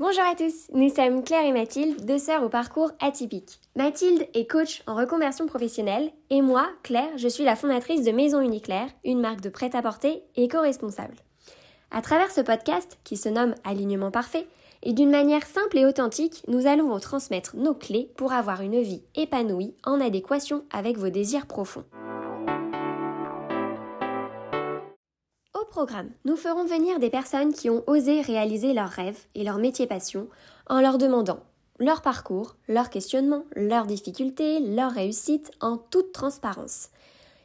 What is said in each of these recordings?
Bonjour à tous, nous sommes Claire et Mathilde, deux sœurs au parcours atypique. Mathilde est coach en reconversion professionnelle et moi, Claire, je suis la fondatrice de Maison Uniclaire, une marque de prêt-à-porter éco-responsable. À travers ce podcast, qui se nomme Alignement parfait, et d'une manière simple et authentique, nous allons vous transmettre nos clés pour avoir une vie épanouie en adéquation avec vos désirs profonds. Programme, nous ferons venir des personnes qui ont osé réaliser leurs rêves et leur métier passion en leur demandant leur parcours, leurs questionnements, leurs difficultés, leurs réussites en toute transparence.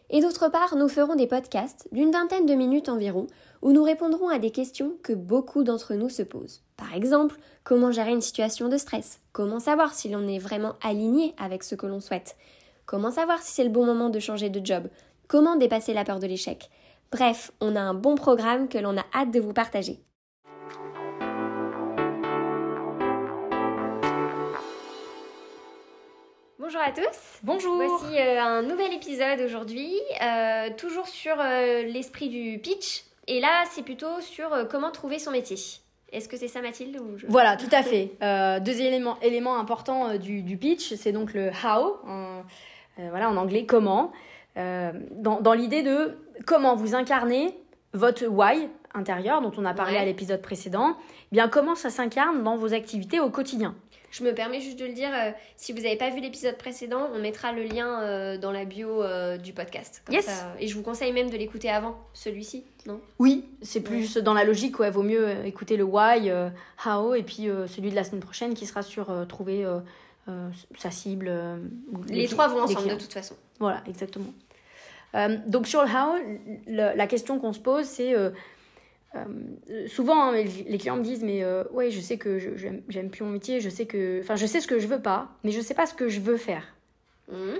Et d'autre part, nous ferons des podcasts d'une vingtaine de minutes environ où nous répondrons à des questions que beaucoup d'entre nous se posent. Par exemple, comment gérer une situation de stress? Comment savoir si l'on est vraiment aligné avec ce que l'on souhaite? Comment savoir si c'est le bon moment de changer de job? Comment dépasser la peur de l'échec? Bref, on a un bon programme que l'on a hâte de vous partager. Bonjour à tous. Bonjour. Voici euh, un nouvel épisode aujourd'hui, euh, toujours sur euh, l'esprit du pitch. Et là, c'est plutôt sur comment trouver son métier. Est-ce que c'est ça, Mathilde Voilà, tout à fait. deux éléments, éléments importants du, du, pitch, c'est donc le how, en, voilà, en anglais, comment. Dans, dans l'idée de comment vous incarnez votre why intérieur dont on a parlé à l'épisode précédent, eh bien comment ça s'incarne dans vos activités au quotidien? Je me permets juste de le dire, euh, si vous n'avez pas vu l'épisode précédent, on mettra le lien euh, dans la bio euh, du podcast. yes. et je vous conseille même de l'écouter avant celui-ci, non? Oui, c'est plus dans la logique, ouais, vaut mieux écouter le why, how, et puis celui de la semaine prochaine qui sera sur trouver sa cible. les trois vont ensemble de toute façon. Voilà, exactement. Euh, donc sur le how, la question qu'on se pose, c'est euh, euh, souvent hein, les clients me disent mais ouais je sais que j'aime plus mon métier, je sais que, enfin je sais ce que je veux pas, mais je sais pas ce que je veux faire. Mmh.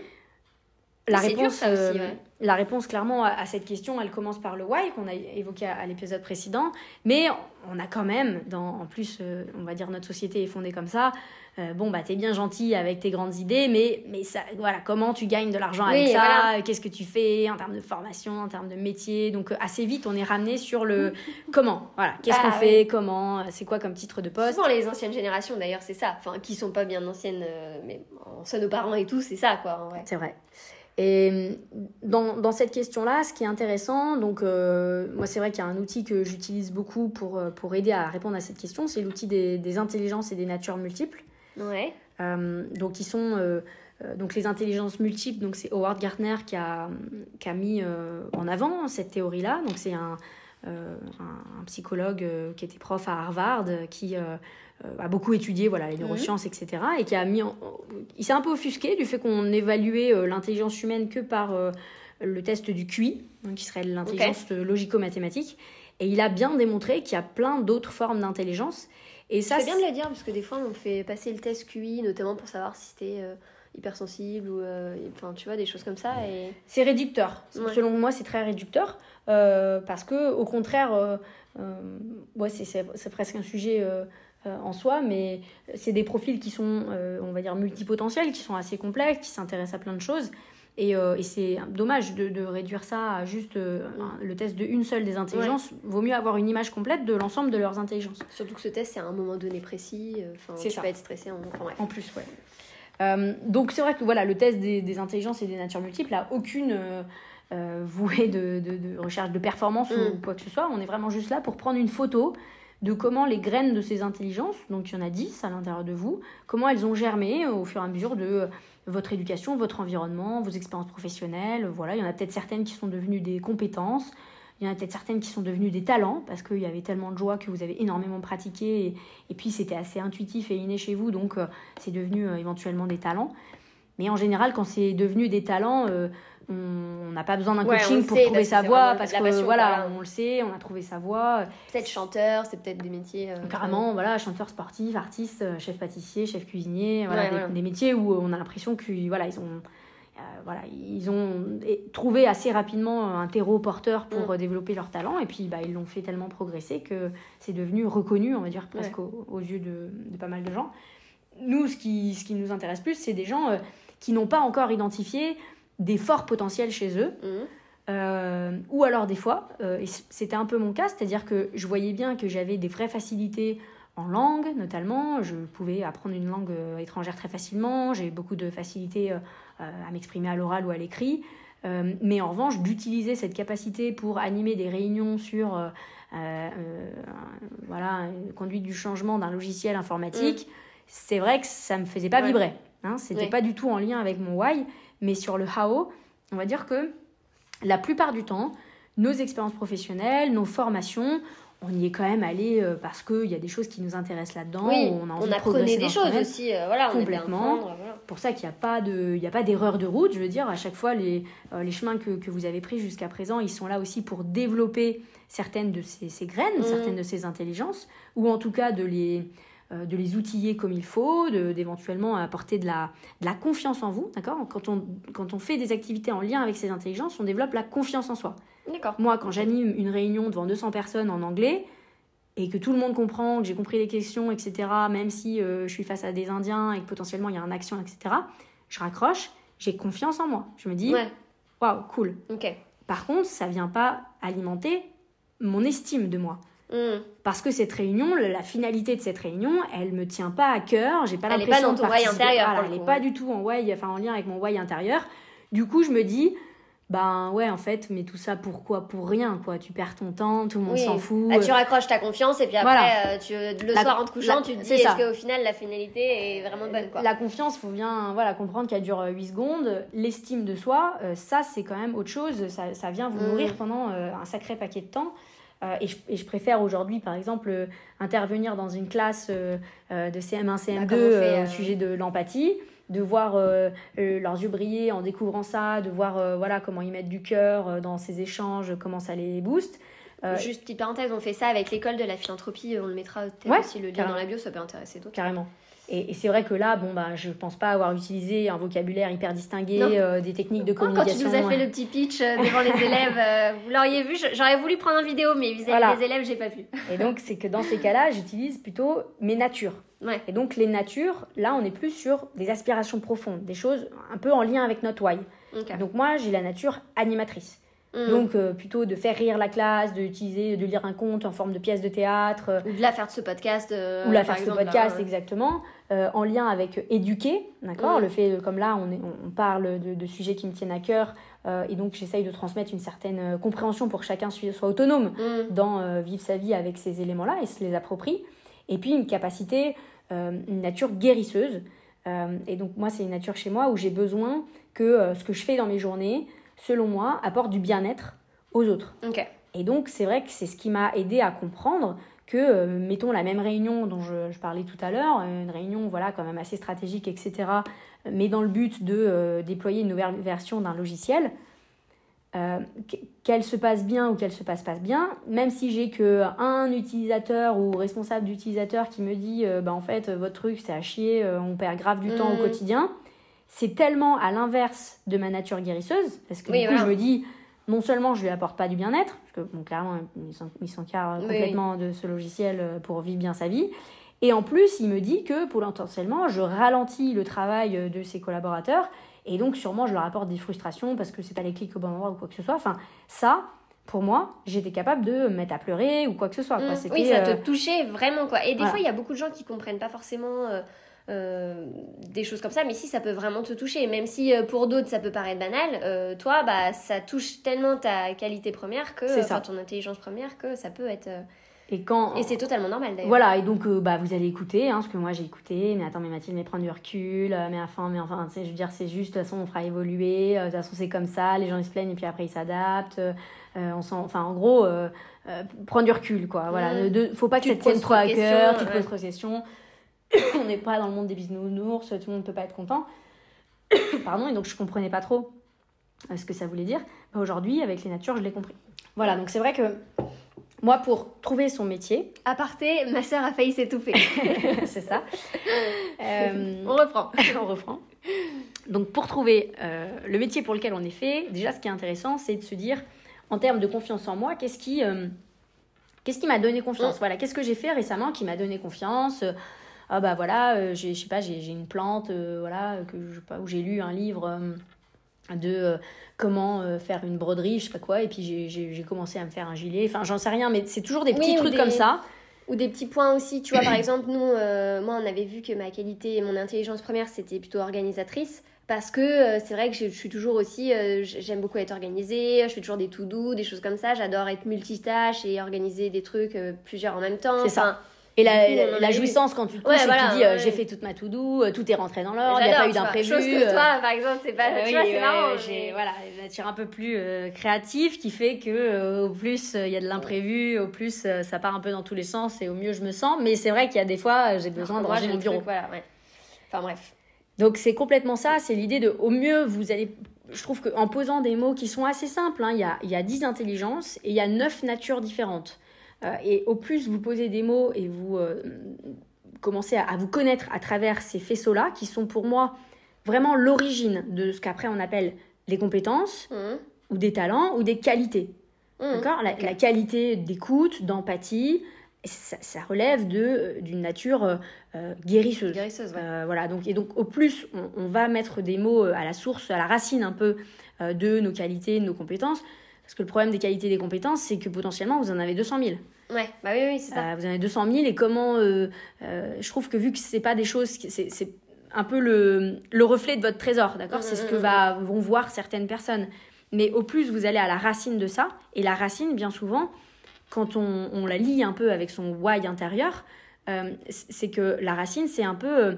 La réponse, la réponse clairement à, cette question, elle commence par le why qu'on a évoqué à, l'épisode précédent, mais on a quand même, dans, en plus, on va dire notre société est fondée comme ça, euh, bon bah t'es bien gentil avec tes grandes idées mais mais ça voilà comment tu gagnes de l'argent avec ça? qu'est-ce que tu fais en termes de formation en termes de métier? Donc euh, assez vite on est ramené sur le comment. Voilà. Qu'est-ce qu'on bah, fait? comment? Euh, c'est quoi comme titre de poste? souvent les anciennes générations d'ailleurs c'est ça. Enfin qui sont pas bien anciennes mais en soit nos parents et tout c'est ça quoi c'est vrai et dans, dans, cette question-là, ce qui est intéressant, donc moi c'est vrai qu'il y a un outil que j'utilise beaucoup pour, pour aider à répondre à cette question, c'est l'outil des, des, intelligences et des natures multiples. Ouais. Euh, donc, ils sont. Euh, euh, donc les intelligences multiples, donc c'est Howard Gardner qui a, qui a mis en avant cette théorie-là. Donc c'est un, un, psychologue qui était prof à Harvard, qui a beaucoup étudié voilà, les neurosciences, mhm. etc. Et qui a mis... il s'est un peu offusqué du fait qu'on évaluait l'intelligence humaine que par le test du QI, qui serait l'intelligence logico-mathématique. Et il a bien démontré qu'il y a plein d'autres formes d'intelligence et ça, c'est bien de le dire, parce que des fois, on fait passer le test QI, notamment pour savoir si t'es euh, hypersensible ou. Euh, enfin, tu vois, des choses comme ça. Et... C'est réducteur. Selon moi, c'est très réducteur. Euh, parce que, au contraire, ouais, c'est presque un sujet. en soi, mais c'est des profils qui sont, on va dire, multipotentiels, qui sont assez complexes, qui s'intéressent à plein de choses. Euh, et, c'est dommage de, réduire ça à juste euh, le test de une seule des intelligences. Vaut mieux avoir une image complète de l'ensemble de leurs intelligences. Surtout que ce test, c'est à un moment donné précis. Euh, enfin, tu ça. peux être stressé en, en plus. Ouais. Donc c'est vrai que voilà, le test des, intelligences et des natures multiples n'a aucune vouée de, de, recherche de performance ou mm. quoi que ce soit. On est vraiment juste là pour prendre une photo de comment les graines de ces intelligences, donc il y en a 10 à l'intérieur de vous, comment elles ont germé au fur et à mesure de votre éducation, votre environnement, vos expériences professionnelles. Voilà, il y en a peut-être certaines qui sont devenues des compétences. Il y en a peut-être certaines qui sont devenues des talents parce qu'il y avait tellement de joie que vous avez énormément pratiqué et, puis c'était assez intuitif et inné chez vous, donc euh, c'est devenu euh, éventuellement des talents. Mais en général, quand c'est devenu des talents, euh, on n'a pas besoin d'un coaching pour trouver sa voix parce que voilà, on le sait, on a trouvé sa voix. Peut-être chanteur, c'est peut-être des métiers. Carrément, voilà, chanteur sportif, artiste, chef pâtissier, chef cuisinier, voilà, des, métiers où on a l'impression qu'ils voilà, ils ont, voilà, ils ont trouvé assez rapidement un terreau porteur pour mm. développer leur talent et puis bah, ils l'ont fait tellement progresser que c'est devenu reconnu, on va dire presque aux, yeux de, de, pas mal de gens. Nous, ce qui, ce qui nous intéresse plus, c'est des gens qui n'ont pas encore identifié des forts potentiels chez eux. Euh, ou alors des fois, euh, c'était un peu mon cas, c'est-à-dire que je voyais bien que j'avais des vraies facilités en langue notamment. Je pouvais apprendre une langue étrangère très facilement. J'ai beaucoup de facilité à m'exprimer à l'oral ou à l'écrit. mais en revanche, d'utiliser cette capacité pour animer des réunions sur voilà, conduite du changement d'un logiciel informatique, mm. c'est vrai que ça me faisait pas vibrer. Hein, C'était pas du tout en lien avec mon why, mais sur le how, on va dire que la plupart du temps, nos expériences professionnelles, nos formations, on y est quand même allé euh, parce qu'il y a des choses qui nous intéressent là-dedans. on a envie on apprenait des choses aussi, euh, voilà, complètement. Pour ça qu'il n'y a pas de, il a pas d'erreur de route. Je veux dire, à chaque fois, les, euh, les chemins que, que, vous avez pris jusqu'à présent, ils sont là aussi pour développer certaines de ces, ces graines, mmh. certaines de ces intelligences, ou en tout cas de les, de les outiller comme il faut, d'éventuellement apporter de la, de la confiance en vous. D'accord? Quand on, quand on fait des activités en lien avec ces intelligences, on développe la confiance en soi. Moi, quand j'anime une réunion devant 200 personnes en anglais, et que tout le monde comprend, que j'ai compris les questions, etc., même si euh, je suis face à des Indiens et que potentiellement il y a un action, etc., je raccroche, j'ai confiance en moi. Je me dis, waouh, cool. Par contre, ça vient pas alimenter mon estime de moi. Hmm. Parce que cette réunion, la finalité de cette réunion, elle me tient pas à cœur. J'ai pas l'impression de participer. intérieur. elle n'est pas du tout en way, enfin en lien avec mon way intérieur. Du coup, je me dis, ben ouais, en fait, mais tout ça pourquoi Pour rien, quoi? Tu perds ton temps, tout le monde s'en fout. Bah, tu raccroches ta confiance et puis après, euh, tu, le soir en te couchant, tu te dis est-ce qu'au final la finalité est vraiment bonne, quoi? La confiance, faut bien voilà, comprendre qu'elle dure 8 secondes. L'estime de soi, euh, ça c'est quand même autre chose. Ça, ça vient vous hmm. nourrir pendant euh, un sacré paquet de temps. Euh, et, je, préfère aujourd'hui, par exemple, euh, intervenir dans une classe euh, de CM1, CM2 au sujet de l'empathie, de voir leurs yeux briller en découvrant ça, de voir voilà, comment ils mettent du cœur dans ces échanges, comment ça les booste. Juste petite parenthèse, on fait ça avec l'école de la philanthropie, on le mettra aussi le lien dans la bio, ça peut intéresser d'autres. Carrément. Et, c'est vrai que là, bon, bah, je pense pas avoir utilisé un vocabulaire hyper distingué, euh, des techniques de communication. Quand tu nous as fait le petit pitch euh, devant les élèves, euh, vous l'auriez vu, j'aurais voulu prendre une vidéo, mais vis-à-vis des élèves, j'ai pas pu. et donc, c'est que dans ces cas-là, j'utilise plutôt mes natures. Ouais. Et donc, les natures, là, on est plus sur des aspirations profondes, des choses un peu en lien avec notre why. Donc, moi, j'ai la nature animatrice. Mm. Donc, euh, plutôt de faire rire la classe, de, utiliser, de lire un conte en forme de pièce de théâtre. Ou de la faire de ce podcast. Euh, ou la faire de ce podcast, exactement. Euh, en lien avec éduquer, d'accord mm. Le fait, comme là, on, est, on parle de, de, sujets qui me tiennent à cœur. et donc, j'essaye de transmettre une certaine compréhension pour que chacun soit autonome mm. dans vivre sa vie avec ces éléments-là et se les approprie. Et puis, une capacité, une nature guérisseuse. et donc, moi, c'est une nature chez moi où j'ai besoin que ce que je fais dans mes journées, selon moi, apporte du bien-être aux autres. Et donc, c'est vrai que c'est ce qui m'a aidé à comprendre que, euh, mettons, la même réunion dont je, parlais tout à l'heure, une réunion, voilà, quand même assez stratégique, etc., mais dans le but de euh, déployer une nouvelle version d'un logiciel, euh, qu'elle se passe bien ou qu'elle se passe pas bien, même si j'ai que un utilisateur ou responsable d'utilisateur qui me dit, bah, en fait, votre truc, c'est à chier, on perd grave du temps au mm. quotidien, c'est tellement à l'inverse de ma nature guérisseuse, parce que du coup, je me dis, non seulement je lui apporte pas du bien-être, parce que bon, clairement, il s'encarre complètement de ce logiciel euh, pour vivre bien sa vie, et en plus, il me dit que potentiellement, je ralentis le travail euh, de ses collaborateurs, et donc sûrement, je leur apporte des frustrations parce que c'est pas les clics au bon endroit ou quoi que ce soit. Enfin, ça, pour moi, j'étais capable de me mettre à pleurer ou quoi que ce soit. Quoi. Mmh. oui, ça te euh, touchait vraiment. quoi. Et des fois, il y a beaucoup de gens qui comprennent pas forcément... Euh, des choses comme ça, mais si ça peut vraiment te toucher, même si euh, pour d'autres ça peut paraître banal, euh, toi bah ça touche tellement ta qualité première que ton intelligence première que ça peut être et quand et c'est totalement normal d'ailleurs. Voilà et donc bah vous allez écouter hein, ce que moi j'ai écouté, mais attends mais Mathilde mais prendre du recul, mais enfin mais enfin je veux dire c'est juste de toute façon on fera évoluer, de toute façon c'est comme ça, les gens ils se plaignent et puis après ils s'adaptent, on enfin en gros prendre du recul quoi, voilà, mmh. de, faut pas que ça te tienne trop à cœur, tu te poses trop de questions on n'est pas dans le monde des bisounours, tout le monde ne peut pas être content. Pardon, et donc je comprenais pas trop euh, ce que ça voulait dire. Bah, aujourd'hui, avec les natures, je l'ai compris. Voilà, donc c'est vrai que moi, pour trouver son métier. À parté, ma sœur a failli s'étouffer. c'est ça. Euh, on reprend. on reprend. Donc, pour trouver euh, le métier pour lequel on est fait, déjà, ce qui est intéressant, c'est de se dire, en termes de confiance en moi, qu'est-ce qui, qu'est-ce qui m'a donné confiance? Mm. Voilà, qu'est-ce que j'ai fait récemment qui m'a donné confiance? Ah bah voilà, euh, je sais pas, j'ai une plante, euh, voilà, que je, pas, où j'ai lu un livre euh, de comment faire une broderie, je sais pas quoi, et puis j'ai commencé à me faire un gilet. Enfin, j'en sais rien, mais c'est toujours des petits trucs comme ça Ou des petits points aussi, tu vois, par exemple, nous, euh, moi, on avait vu que ma qualité et mon intelligence première, c'était plutôt organisatrice. Parce que euh, c'est vrai que je, suis toujours aussi, euh, j'aime beaucoup être organisée, je fais toujours des tout doux, des choses comme ça. J'adore être multitâche et organiser des trucs plusieurs en même temps. C'est ça. Et la, la, jouissance quand tu te couches et tu dis j'ai fait toute ma to do, tout est rentré dans l'ordre, il n'y a pas eu d'imprévu. Chose que toi, par exemple, c'est pas. tu vois, c'est marrant. J'ai voilà, une nature un peu plus créative qui fait que au plus il y a de l'imprévu, au plus ça part un peu dans tous les sens et au mieux je me sens. Mais c'est vrai qu'il y a des fois j'ai besoin de ranger mon bureau. voilà, ouais. Enfin bref. Donc c'est complètement ça, c'est l'idée de au mieux vous allez. Je trouve qu'en posant des mots qui sont assez simples, hein, il y, a, y a 10 intelligences et il y a 9 natures différentes. Euh, et au plus vous posez des mots et vous euh, commencez à, vous connaître à travers ces faisceaux-là, qui sont pour moi vraiment l'origine de ce qu'après on appelle les compétences, mmh. ou des talents, ou des qualités. Mmh. D'accord? La, qualité d'écoute, d'empathie, ça, relève de euh, d'une nature guérisseuse. Guérisseuse, voilà. Donc et donc au plus on, va mettre des mots à la source, à la racine un peu de nos qualités, de nos compétences. Parce que le problème des qualités et des compétences, c'est que potentiellement, vous en avez 200 000. Ouais, bah oui, oui, c'est ça. Euh, vous en avez 200 000 et comment. Euh, euh, je trouve que vu que c'est pas des choses. C'est un peu le, le, reflet de votre trésor, d'accord? C'est ce que va, vont voir certaines personnes. Mais au plus vous allez à la racine de ça, et la racine, bien souvent, quand on, on la lit un peu avec son why intérieur, c'est que la racine, c'est un peu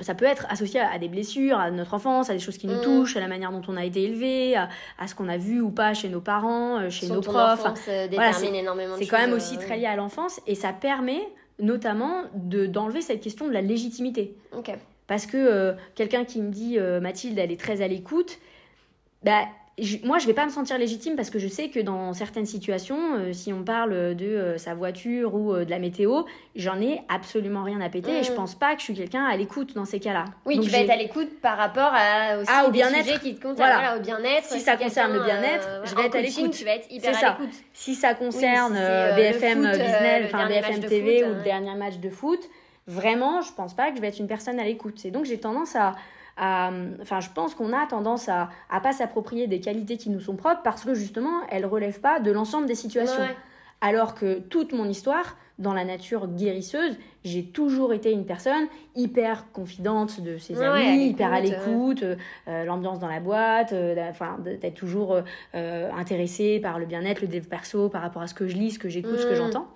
ça peut être associé à, des blessures, à notre enfance, à des choses qui nous mm. touchent, à la manière dont on a été élevé, à, ce qu'on a vu ou pas chez nos parents, euh, chez nos profs. Euh, voilà, c'est quand même aussi euh, très lié à l'enfance et ça permet notamment de d'enlever cette question de la légitimité. Parce que quelqu'un qui me dit Mathilde, elle est très à l'écoute, bah, moi, je vais pas me sentir légitime parce que je sais que dans certaines situations, euh, si on parle de euh, sa voiture ou euh, de la météo, j'en ai absolument rien à péter et je mm. pense pas que je suis quelqu'un à l'écoute dans ces cas-là. Oui, tu vas être à l'écoute par rapport à aussi ah, au bien-être qui te voilà. au bien-être. Si, ça concerne le bien-être, je vais être à l'écoute. Tu vas être hyper à l'écoute. Si ça concerne BFM Business, enfin BFM TV ou le dernier match de foot, vraiment, je pense pas que je vais être une personne à l'écoute. Et donc j'ai tendance à enfin, je pense qu'on a tendance à, à pas s'approprier des qualités qui nous sont propres parce que justement, elles relèvent pas de l'ensemble des situations. Alors que toute mon histoire, dans la nature guérisseuse, j'ai toujours été une personne hyper confidente de ses amis, hyper à l'écoute, euh, l'ambiance dans la boîte, euh, enfin, d'être toujours euh, intéressée par le bien-être, le dev perso, par rapport à ce que je lis, ce que j'écoute, ce que mm. j'entends.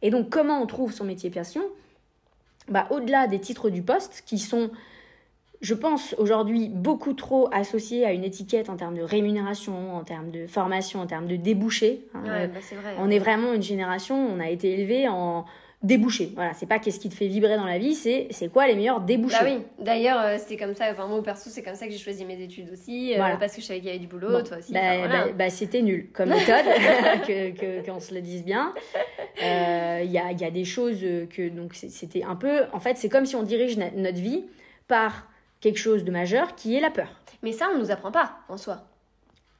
Et donc, comment on trouve son métier passion bah, Au-delà des titres du poste, qui sont je pense aujourd'hui beaucoup trop associé à une étiquette en termes de rémunération, en termes de formation, en termes de débouchés. Hein. Ouais, bah vrai, on est vraiment une génération, on a été élevé en débouchés. Voilà, c'est pas qu'est-ce qui te fait vibrer dans la vie, c'est c'est quoi les meilleurs débouchés. Bah oui, d'ailleurs euh, c'est comme ça, enfin moi perso c'est comme ça que j'ai choisi mes études aussi, euh, parce que je savais qu'il y avait du boulot, toi aussi. Bah, bah, bah, c'était nul comme méthode, que qu'on se le dise bien. Euh, il y, a, y a des choses que donc c'était un peu, en fait c'est comme si on dirige notre vie par quelque chose de majeur qui est la peur. Mais ça, on nous apprend pas en soi.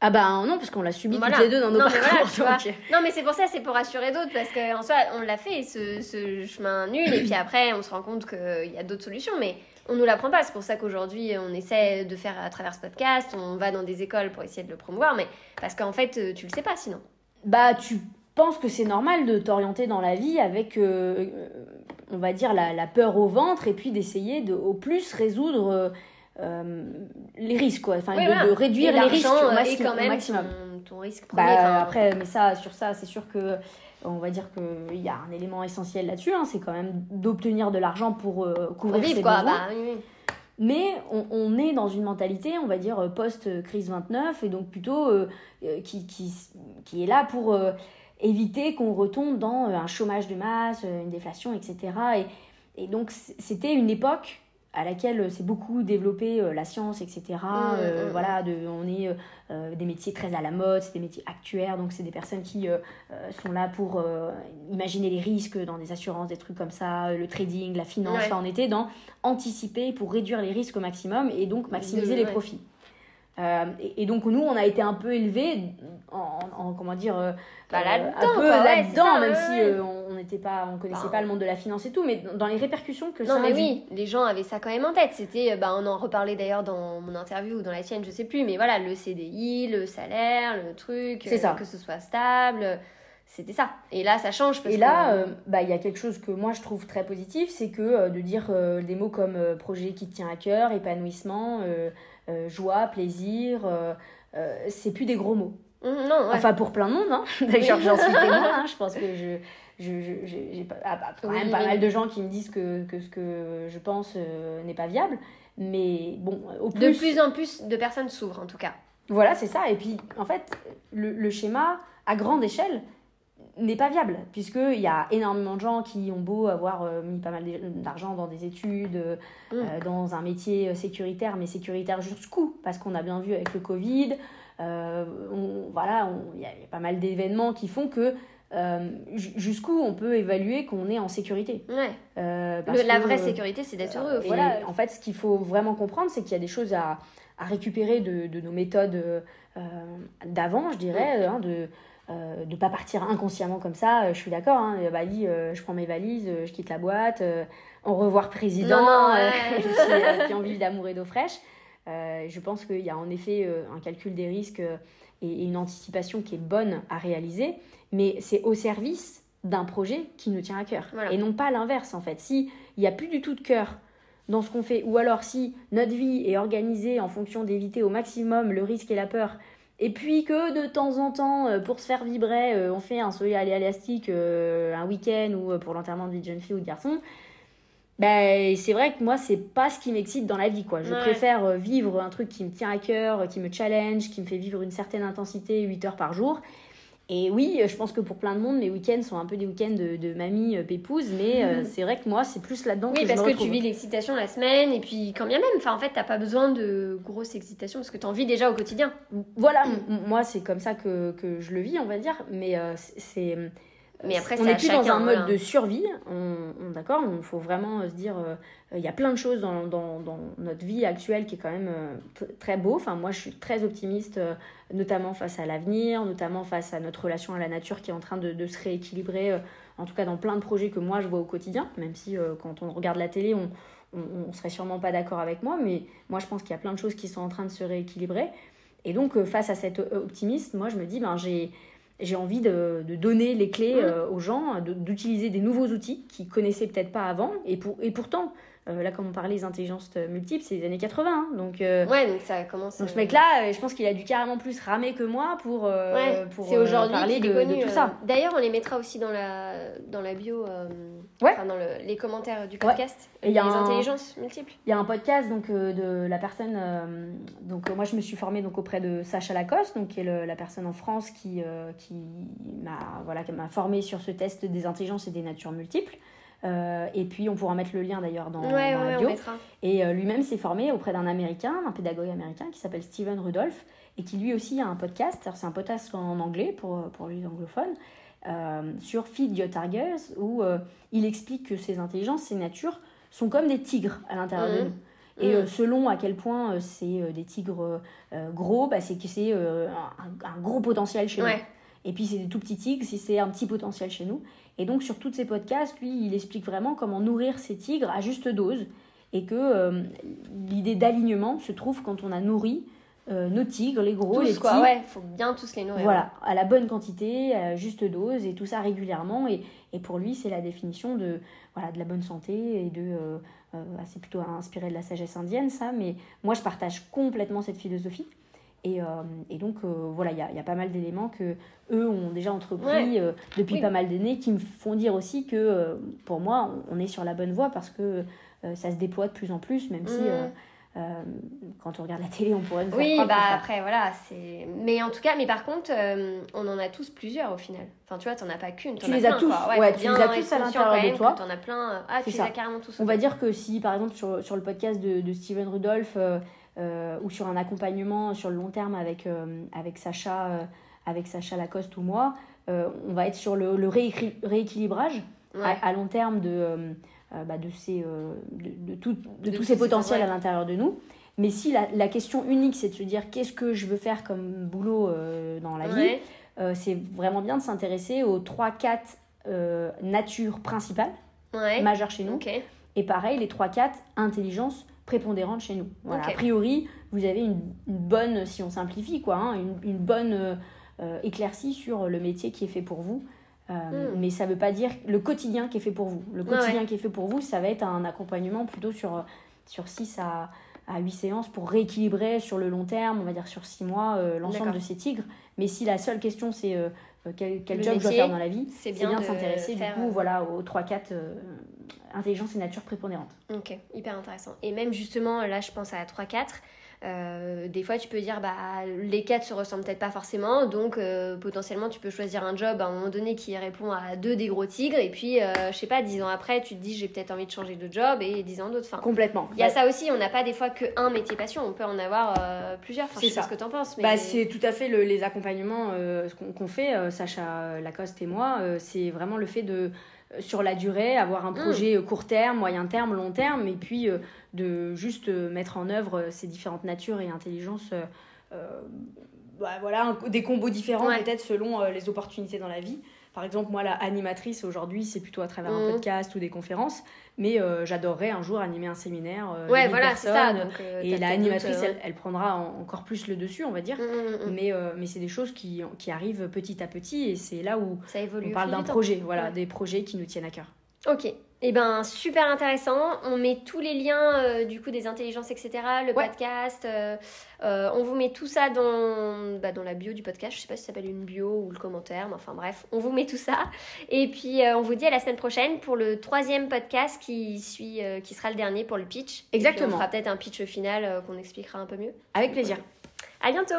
Ah bah non, parce qu'on l'a subi toutes les deux dans nos parcours. non, mais c'est pour ça, c'est pour rassurer d'autres, parce qu'en soi, on l'a fait, ce, ce, chemin nul, et puis après, on se rend compte qu'il y a d'autres solutions, mais on nous l'apprend pas. C'est pour ça qu'aujourd'hui, on essaie de faire à travers ce podcast, on va dans des écoles pour essayer de le promouvoir, mais parce qu'en fait, tu le sais pas sinon. Bah, tu pense que c'est normal de t'orienter dans la vie avec, euh, on va dire, la, peur au ventre et puis d'essayer de au plus résoudre euh, les risques, quoi. Enfin, de, réduire les risques au, maximum. Ton, risque bah, Après, mais ça, sur ça, c'est sûr que on va dire qu'il y a un élément essentiel là-dessus, hein, c'est quand même d'obtenir de l'argent pour euh, couvrir ses besoins. Bah, mais on, on, est dans une mentalité, on va dire, post-crise 29, et donc plutôt qui, qui, qui, est là pour éviter qu'on retombe dans euh, un chômage de masse, euh, une déflation, etc. Et, et donc c'était une époque à laquelle s'est beaucoup développé euh, la science, etc. Mmh, mmh, mmh. Voilà, de, on est des métiers très à la mode, c'est des métiers actuaires, donc c'est des personnes qui sont là pour imaginer les risques dans des assurances, des trucs comme ça, le trading, la finance. Enfin, on était dans anticiper pour réduire les risques au maximum et donc maximiser les profits. Euh, et, donc nous, on a été un peu élevés en, comment dire, euh, bah, là-dedans, un peu là-dedans, même si euh, on n'était pas, on connaissait bah, pas le monde de la finance et tout, mais dans les répercussions que non, ça mais oui, les gens avaient ça quand même en tête. C'était, bah, on en reparlait d'ailleurs dans mon interview ou dans la tienne, je sais plus, mais voilà, le CDI, le salaire, le truc, ça. que ce soit stable c'était ça. Et là, ça change. et là, bah, il y a quelque chose que moi je trouve très positif, c'est que de dire des mots comme projet qui te tient à cœur, épanouissement, joie, plaisir, c'est plus des gros mots. Mmh, non, Enfin, pour plein de monde, hein. d'ailleurs, j'en suis témoin. Hein. Je pense que je, j'ai ah, bah, quand même pas mal de gens qui me disent que, que ce que je pense n'est pas viable. Mais bon, au plus... De plus en plus de personnes s'ouvrent, en tout cas. Voilà, c'est ça. Et puis, en fait, le, le schéma, à grande échelle, n'est pas viable, puisqu'il y a énormément de gens qui ont beau avoir euh, mis pas mal d'argent dans des études, euh, mm. euh, dans un métier sécuritaire, mais sécuritaire jusqu'où Parce qu'on a bien vu avec le Covid, voilà, il y, a pas mal d'événements qui font que jusqu'où on peut évaluer qu'on est en sécurité. Ouais. la vraie sécurité, c'est d'être heureux. Voilà, en fait, ce qu'il faut vraiment comprendre, c'est qu'il y a des choses à, à récupérer de, de, nos méthodes d'avant, je dirais, mm. hein, de euh, de ne pas partir inconsciemment comme ça. Euh, je suis d'accord, hein, bah, je prends mes valises, je quitte la boîte, au revoir président, qui envie d'amour et d'eau fraîche. je pense qu'il y a en effet un calcul des risques et, une anticipation qui est bonne à réaliser, mais c'est au service d'un projet qui nous tient à cœur. Et non pas l'inverse, en fait. S'il n'y a plus du tout de cœur dans ce qu'on fait, ou alors si notre vie est organisée en fonction d'éviter au maximum le risque et la peur, et puis que de temps en temps, euh, pour se faire vibrer, euh, on fait un saut à élastique euh, un week-end ou pour l'enterrement de vie de jeune fille ou de garçon. Ben, c'est vrai que moi, c'est pas ce qui m'excite dans la vie. quoi. Je préfère vivre un truc qui me tient à cœur, qui me challenge, qui me fait vivre une certaine intensité 8 heures par jour. Et oui, je pense que pour plein de monde, mes week-ends sont un peu des week-ends de, de mamie pépouse, mais c'est vrai que moi, c'est plus là-dedans oui, que je parce que tu vis l'excitation la semaine, et puis quand bien même, enfin, en fait, t'as pas besoin de grosse excitation, parce que t'en vis déjà au quotidien. Voilà, mm. moi, c'est comme ça que, que, je le vis, on va dire, mais c'est mais après, on n'est plus dans un mode de survie, on, d'accord Il faut vraiment se dire, euh, il y a plein de choses dans, dans, dans, notre vie actuelle qui est quand même euh, très beau. Enfin, moi, je suis très optimiste, euh, notamment face à l'avenir, notamment face à notre relation à la nature qui est en train de, de se rééquilibrer, en tout cas dans plein de projets que moi je vois au quotidien, même si quand on regarde la télé, on, on, serait sûrement pas d'accord avec moi, mais moi je pense qu'il y a plein de choses qui sont en train de se rééquilibrer. Et donc, face à cet optimisme, moi je me dis, ben, j'ai j'ai envie de, de, donner les clés mmh. euh, aux gens, d'utiliser des nouveaux outils qu'ils connaissaient peut-être pas avant. Et, pour, et pourtant, euh, là, comme on parlait des intelligences multiples, c'est les années 80. Hein, donc, euh, ouais, donc ça commence. Donc ce mec-là, je pense qu'il a dû carrément plus ramer que moi pour, pour parler de, de, tout ça. D'ailleurs, on les mettra aussi dans la, dans la bio, ouais. dans le, les commentaires du podcast. Et les intelligences multiples. Il y a un podcast donc, de la personne. donc, moi, je me suis formée donc, auprès de Sacha Lacoste, donc, qui est la personne en France qui, qui m'a voilà, formée sur ce test des intelligences et des natures multiples. Euh, et puis on pourra mettre le lien d'ailleurs dans, la bio. Et euh, lui-même s'est formé auprès d'un américain, un pédagogue américain qui s'appelle Steven Rudolph et qui lui aussi a un podcast. C'est un podcast en anglais pour, pour les anglophones. Euh, sur Feed Your Tigers où il explique que ces intelligences, ces natures sont comme des tigres à l'intérieur de mmh. nous. Et mmh. selon à quel point c'est des tigres gros, bah, c'est que c'est un, gros potentiel chez nous. Et puis c'est des tout petits tigres si c'est un petit potentiel chez nous. Et donc sur tous ces podcasts, lui, il explique vraiment comment nourrir ces tigres à juste dose et que euh, l'idée d'alignement se trouve quand on a nourri euh, nos tigres, les gros, les petits. Quoi, ouais, faut bien tous les nourrir. Voilà, à la bonne quantité, à juste dose et tout ça régulièrement. Et, et pour lui, c'est la définition de, voilà, de la bonne santé et de. Euh, c'est plutôt inspiré de la sagesse indienne, ça, mais moi je partage complètement cette philosophie. Et, euh, et, donc, euh, voilà, il y a, y a, pas mal d'éléments que eux ont déjà entrepris euh, depuis pas mal d'années qui me font dire aussi que pour moi, on, est sur la bonne voie parce que ça se déploie de plus en plus, même si mm. quand on regarde la télé, on pourrait le Oui, bah après, voilà. c'est Mais en tout cas, mais par contre, on en a tous plusieurs au final. Enfin, tu vois, t'en as pas qu'une. Tu les as tous. Ouais, tu les as tous à l'intérieur de toi. T'en as plein. Ah, tu les as carrément tous. On va dire que si, par exemple, sur, sur le podcast de, de Steven Rudolph, euh, ou sur un accompagnement sur le long terme avec, euh, avec, Sacha, euh, avec Sacha Lacoste ou moi, on va être sur le, le rééquilibrage à, long terme de, bah, de, ces, de, de, tout, de, tous ces potentiels à l'intérieur de nous. Mais si la, la question unique, c'est de se dire qu'est-ce que je veux faire comme boulot dans la vie, c'est vraiment bien de s'intéresser aux 3-4 natures principales, majeures chez nous. Et pareil, les 3-4 intelligences prépondérante chez nous. Voilà. A priori, vous avez une, bonne, si on simplifie, quoi, hein, une, bonne euh, euh, éclaircie sur le métier qui est fait pour vous. Euh, mm. Mais ça ne veut pas dire le quotidien qui est fait pour vous. Le quotidien qui est fait pour vous, ça va être un accompagnement plutôt sur, sur 6 à, à 8 séances pour rééquilibrer sur le long terme, on va dire sur 6 mois, euh, l'ensemble de ces tigres. Mais si la seule question c'est euh, quel, quel job je dois faire dans la vie, c'est bien, de s'intéresser du coup voilà, aux 3-4 intelligence et nature prépondérante. Ok, hyper intéressant. Et même justement, là je pense à 3-4. Euh, des fois, tu peux dire, bah, les quatre se ressemblent peut-être pas forcément, donc euh, potentiellement, tu peux choisir un job à un moment donné qui répond à deux des gros tigres, et puis, euh, je sais pas, dix ans après, tu te dis, j'ai peut-être envie de changer de job, et dix ans d'autres. Enfin, Complètement. Il y a ça aussi, on n'a pas des fois que un métier passion, on peut en avoir plusieurs. Enfin, c'est ça. ce que tu en penses. Mais... Bah, c'est tout à fait les accompagnements qu'on fait, Sacha Lacoste et moi, c'est vraiment le fait de sur la durée, avoir un mm. projet court terme, moyen terme, long terme, et puis de juste euh, mettre en œuvre euh, ces différentes natures et intelligences. Euh, bah, voilà, des combos différents peut-être selon les opportunités dans la vie. Par exemple, moi, la animatrice aujourd'hui, c'est plutôt à travers un mm. podcast ou des conférences, mais j'adorerais un jour animer un séminaire. ouais, voilà, c'est ça. et la animatrice, elle, prendra encore plus le dessus, on va dire. Mm, mais, mais c'est des choses qui, qui, arrivent petit à petit et c'est là où on parle d'un projet, voilà, des projets qui nous tiennent à cœur. Ok, eh ben, super intéressant. On met tous les liens euh, du coup des intelligences, etc. Le podcast. Euh, euh, on vous met tout ça dans, bah, dans la bio du podcast. Je sais pas si ça s'appelle une bio ou le commentaire, mais enfin bref, on vous met tout ça. Et puis on vous dit à la semaine prochaine pour le troisième podcast qui suit, qui sera le dernier pour le pitch. Exactement. on fera peut-être un pitch final qu'on expliquera un peu mieux. Avec plaisir. À bientôt.